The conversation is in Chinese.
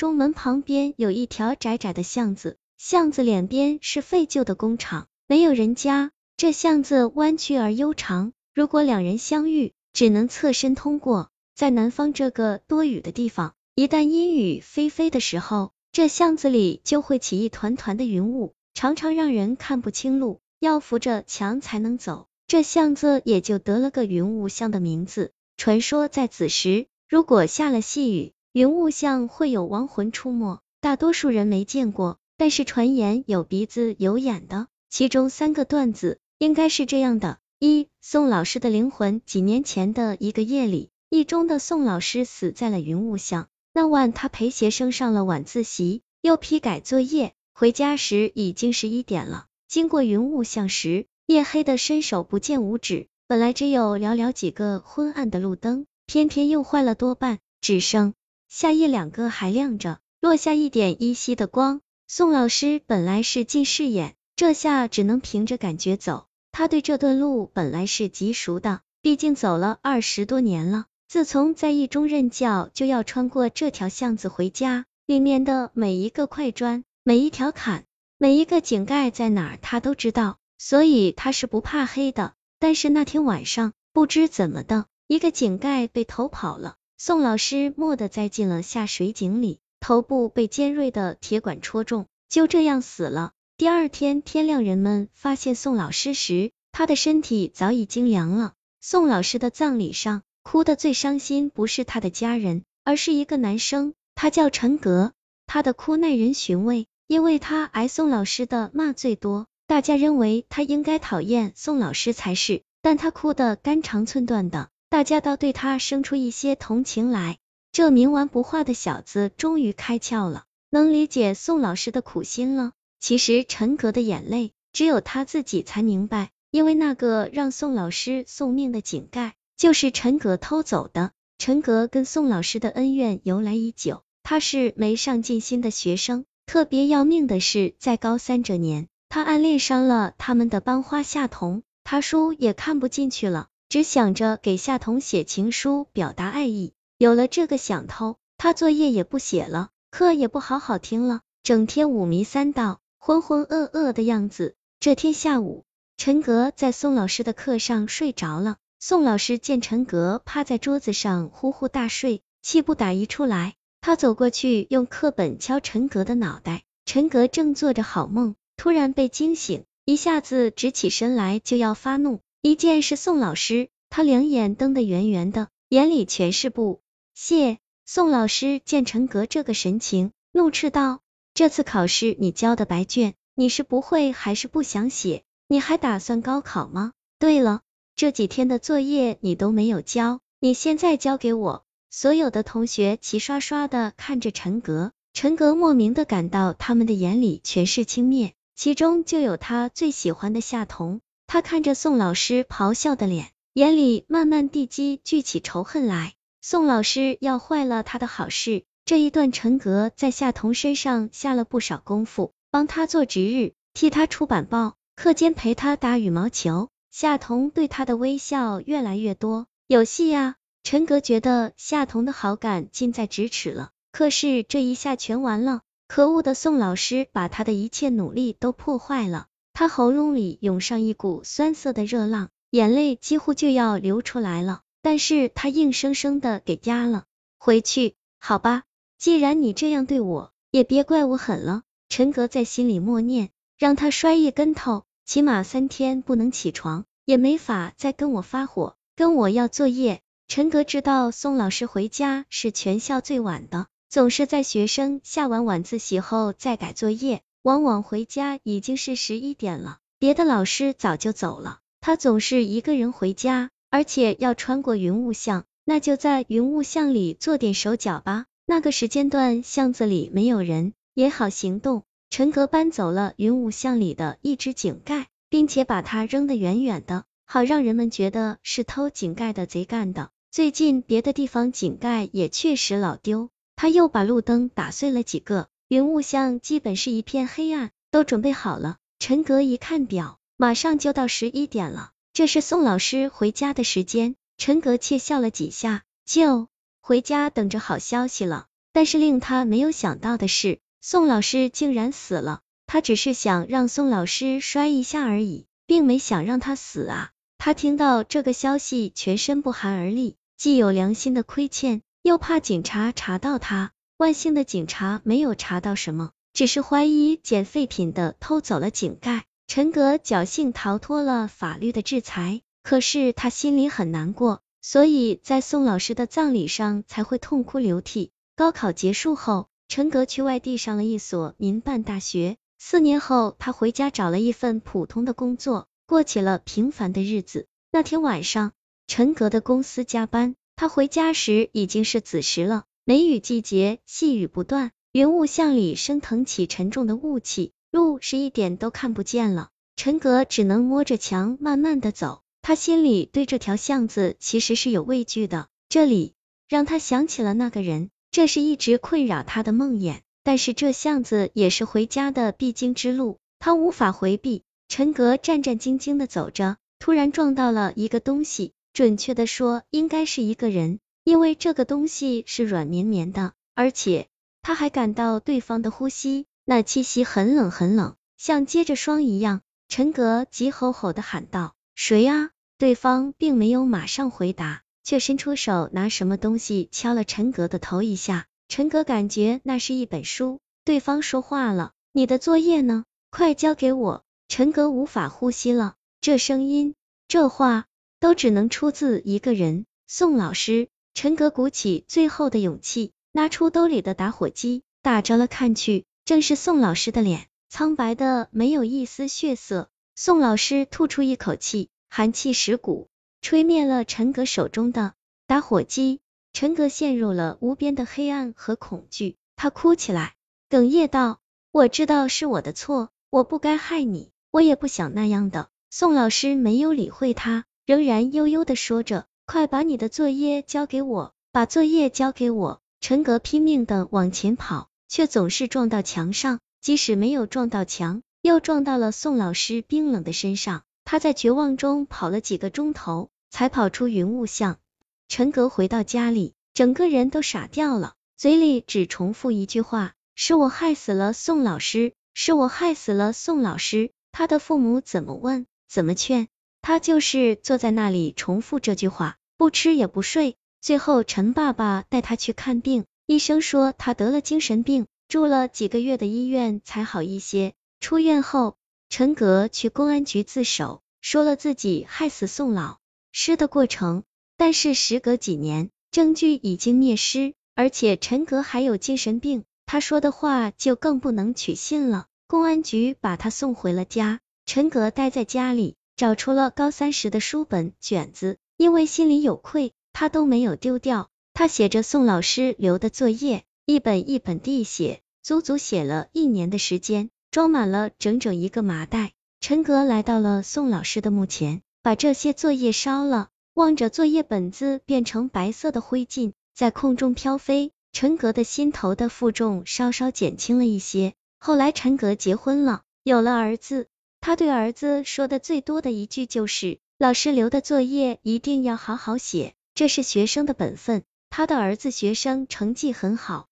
中门旁边有一条窄窄的巷子，巷子两边是废旧的工厂，没有人家。这巷子弯曲而悠长，如果两人相遇，只能侧身通过。在南方这个多雨的地方，一旦阴雨霏霏的时候，这巷子里就会起一团团的云雾，常常让人看不清路，要扶着墙才能走。这巷子也就得了个云雾巷的名字。传说在此时，如果下了细雨，云雾巷会有亡魂出没。大多数人没见过，但是传言有鼻子有眼的。其中三个段子。应该是这样的：一、宋老师的灵魂。几年前的一个夜里，一中的宋老师死在了云雾巷。那晚，他陪学生上了晚自习，又批改作业，回家时已经十一点了。经过云雾巷时，夜黑的伸手不见五指。本来只有寥寥几个昏暗的路灯，偏偏又坏了多半，只剩下夜两个还亮着，落下一点依稀的光。宋老师本来是近视眼，这下只能凭着感觉走。他对这段路本来是极熟的，毕竟走了二十多年了。自从在一中任教，就要穿过这条巷子回家，里面的每一个块砖、每一条坎、每一个井盖在哪，他都知道，所以他是不怕黑的。但是那天晚上，不知怎么的，一个井盖被偷跑了，宋老师蓦地栽进了下水井里，头部被尖锐的铁管戳中，就这样死了。第二天天亮，人们发现宋老师时，他的身体早已经凉了。宋老师的葬礼上，哭的最伤心不是他的家人，而是一个男生，他叫陈格。他的哭耐人寻味，因为他挨宋老师的骂最多，大家认为他应该讨厌宋老师才是，但他哭得肝肠寸断的，大家倒对他生出一些同情来。这冥顽不化的小子终于开窍了，能理解宋老师的苦心了。其实陈格的眼泪，只有他自己才明白，因为那个让宋老师送命的井盖，就是陈格偷走的。陈格跟宋老师的恩怨由来已久，他是没上进心的学生，特别要命的是，在高三这年，他暗恋上了他们的班花夏彤，他书也看不进去了，只想着给夏彤写情书表达爱意。有了这个想头，他作业也不写了，课也不好好听了，整天五迷三道。浑浑噩噩的样子。这天下午，陈格在宋老师的课上睡着了。宋老师见陈格趴在桌子上呼呼大睡，气不打一处来。他走过去，用课本敲陈格的脑袋。陈格正做着好梦，突然被惊醒，一下子直起身来就要发怒。一见是宋老师，他两眼瞪得圆圆的，眼里全是不屑。宋老师见陈格这个神情，怒斥道。这次考试你交的白卷，你是不会还是不想写？你还打算高考吗？对了，这几天的作业你都没有交，你现在交给我。所有的同学齐刷刷的看着陈格，陈格莫名的感到他们的眼里全是轻蔑，其中就有他最喜欢的夏彤。他看着宋老师咆哮的脸，眼里慢慢地积聚起仇恨来。宋老师要坏了他的好事。这一段，陈格在夏彤身上下了不少功夫，帮他做值日，替他出版报，课间陪他打羽毛球。夏彤对他的微笑越来越多，有戏呀！陈格觉得夏彤的好感近在咫尺了。可是这一下全完了，可恶的宋老师把他的一切努力都破坏了。他喉咙里涌上一股酸涩的热浪，眼泪几乎就要流出来了，但是他硬生生的给压了回去。好吧。既然你这样对我，也别怪我狠了。陈格在心里默念，让他摔一跟头，起码三天不能起床，也没法再跟我发火，跟我要作业。陈格知道宋老师回家是全校最晚的，总是在学生下完晚自习后再改作业，往往回家已经是十一点了，别的老师早就走了，他总是一个人回家，而且要穿过云雾巷，那就在云雾巷里做点手脚吧。那个时间段，巷子里没有人，也好行动。陈格搬走了云雾巷里的一只井盖，并且把它扔得远远的，好让人们觉得是偷井盖的贼干的。最近别的地方井盖也确实老丢，他又把路灯打碎了几个，云雾巷基本是一片黑暗。都准备好了，陈格一看表，马上就到十一点了，这是宋老师回家的时间。陈格窃笑了几下，就。回家等着好消息了，但。但是令他没有想到的是，宋老师竟然死了。他只是想让宋老师摔一下而已，并没想让他死啊！他听到这个消息，全身不寒而栗，既有良心的亏欠，又怕警察查到他。万幸的警察没有查到什么，只是怀疑捡废品的偷走了井盖。陈格侥幸逃脱了法律的制裁，可是他心里很难过，所以在宋老师的葬礼上才会痛哭流涕。高考结束后，陈格去外地上了一所民办大学。四年后，他回家找了一份普通的工作。过起了平凡的日子。那天晚上，陈格的公司加班，他回家时已经是子时了。梅雨季节，细雨不断，云雾巷里升腾起沉重的雾气，路是一点都看不见了。陈格只能摸着墙慢慢的走，他心里对这条巷子其实是有畏惧的。这里让他想起了那个人，这是一直困扰他的梦魇。但是这巷子也是回家的必经之路，他无法回避。陈格战战兢兢的走着，突然撞到了一个东西，准确的说，应该是一个人，因为这个东西是软绵绵的，而且他还感到对方的呼吸，那气息很冷很冷，像接着霜一样。陈格急吼吼的喊道：“谁啊？”对方并没有马上回答，却伸出手拿什么东西敲了陈格的头一下。陈格感觉那是一本书。对方说话了：“你的作业呢？快交给我。”陈格无法呼吸了，这声音、这话都只能出自一个人——宋老师。陈格鼓起最后的勇气，拿出兜里的打火机，打着了看去，正是宋老师的脸，苍白的没有一丝血色。宋老师吐出一口气，寒气蚀骨，吹灭了陈格手中的打火机。陈格陷入了无边的黑暗和恐惧，他哭起来，哽咽道：“我知道是我的错，我不该害你。”我也不想那样的。宋老师没有理会他，仍然悠悠的说着：“快把你的作业交给我，把作业交给我。”陈格拼命的往前跑，却总是撞到墙上，即使没有撞到墙，又撞到了宋老师冰冷的身上。他在绝望中跑了几个钟头，才跑出云雾巷。陈格回到家里，整个人都傻掉了，嘴里只重复一句话：“是我害死了宋老师，是我害死了宋老师。”他的父母怎么问，怎么劝，他就是坐在那里重复这句话，不吃也不睡。最后，陈爸爸带他去看病，医生说他得了精神病，住了几个月的医院才好一些。出院后，陈格去公安局自首，说了自己害死宋老师的过程。但是时隔几年，证据已经灭失，而且陈格还有精神病，他说的话就更不能取信了。公安局把他送回了家，陈格待在家里，找出了高三时的书本卷子，因为心里有愧，他都没有丢掉。他写着宋老师留的作业，一本一本地写，足足写了一年的时间，装满了整整一个麻袋。陈格来到了宋老师的墓前，把这些作业烧了，望着作业本子变成白色的灰烬，在空中飘飞，陈格的心头的负重稍稍减轻了一些。后来陈格结婚了，有了儿子。他对儿子说的最多的一句就是：“老师留的作业一定要好好写，这是学生的本分。”他的儿子学生成绩很好，